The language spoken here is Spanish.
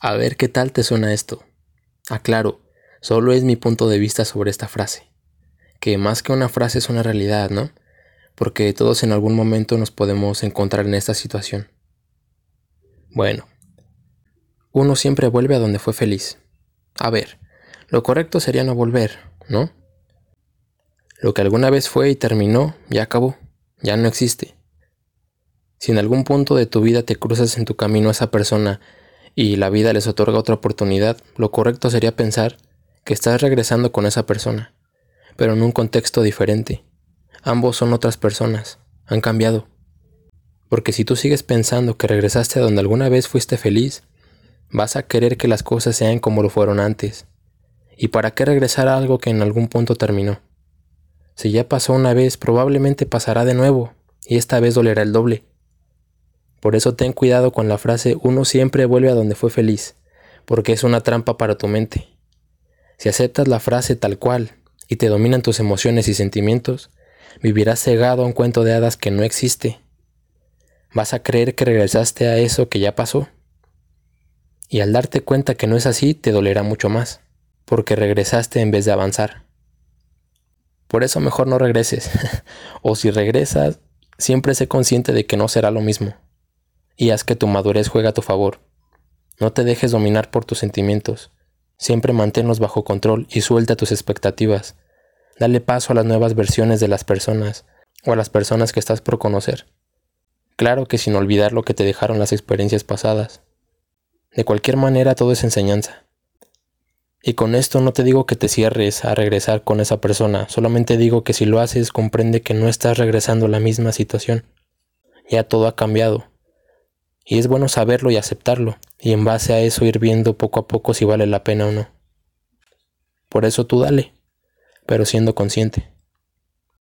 A ver qué tal te suena esto. Aclaro, solo es mi punto de vista sobre esta frase. Que más que una frase es una realidad, ¿no? Porque todos en algún momento nos podemos encontrar en esta situación. Bueno, uno siempre vuelve a donde fue feliz. A ver, lo correcto sería no volver, ¿no? Lo que alguna vez fue y terminó, ya acabó, ya no existe. Si en algún punto de tu vida te cruzas en tu camino a esa persona y la vida les otorga otra oportunidad, lo correcto sería pensar que estás regresando con esa persona, pero en un contexto diferente. Ambos son otras personas, han cambiado. Porque si tú sigues pensando que regresaste a donde alguna vez fuiste feliz, vas a querer que las cosas sean como lo fueron antes. ¿Y para qué regresar a algo que en algún punto terminó? Si ya pasó una vez, probablemente pasará de nuevo, y esta vez dolerá el doble. Por eso ten cuidado con la frase uno siempre vuelve a donde fue feliz, porque es una trampa para tu mente. Si aceptas la frase tal cual y te dominan tus emociones y sentimientos, vivirás cegado a un cuento de hadas que no existe. Vas a creer que regresaste a eso que ya pasó. Y al darte cuenta que no es así, te dolerá mucho más, porque regresaste en vez de avanzar. Por eso mejor no regreses, o si regresas, siempre sé consciente de que no será lo mismo y haz que tu madurez juegue a tu favor. No te dejes dominar por tus sentimientos. Siempre manténlos bajo control y suelta tus expectativas. Dale paso a las nuevas versiones de las personas o a las personas que estás por conocer. Claro que sin olvidar lo que te dejaron las experiencias pasadas. De cualquier manera todo es enseñanza. Y con esto no te digo que te cierres a regresar con esa persona, solamente digo que si lo haces comprende que no estás regresando a la misma situación. Ya todo ha cambiado, y es bueno saberlo y aceptarlo, y en base a eso ir viendo poco a poco si vale la pena o no. Por eso tú dale, pero siendo consciente.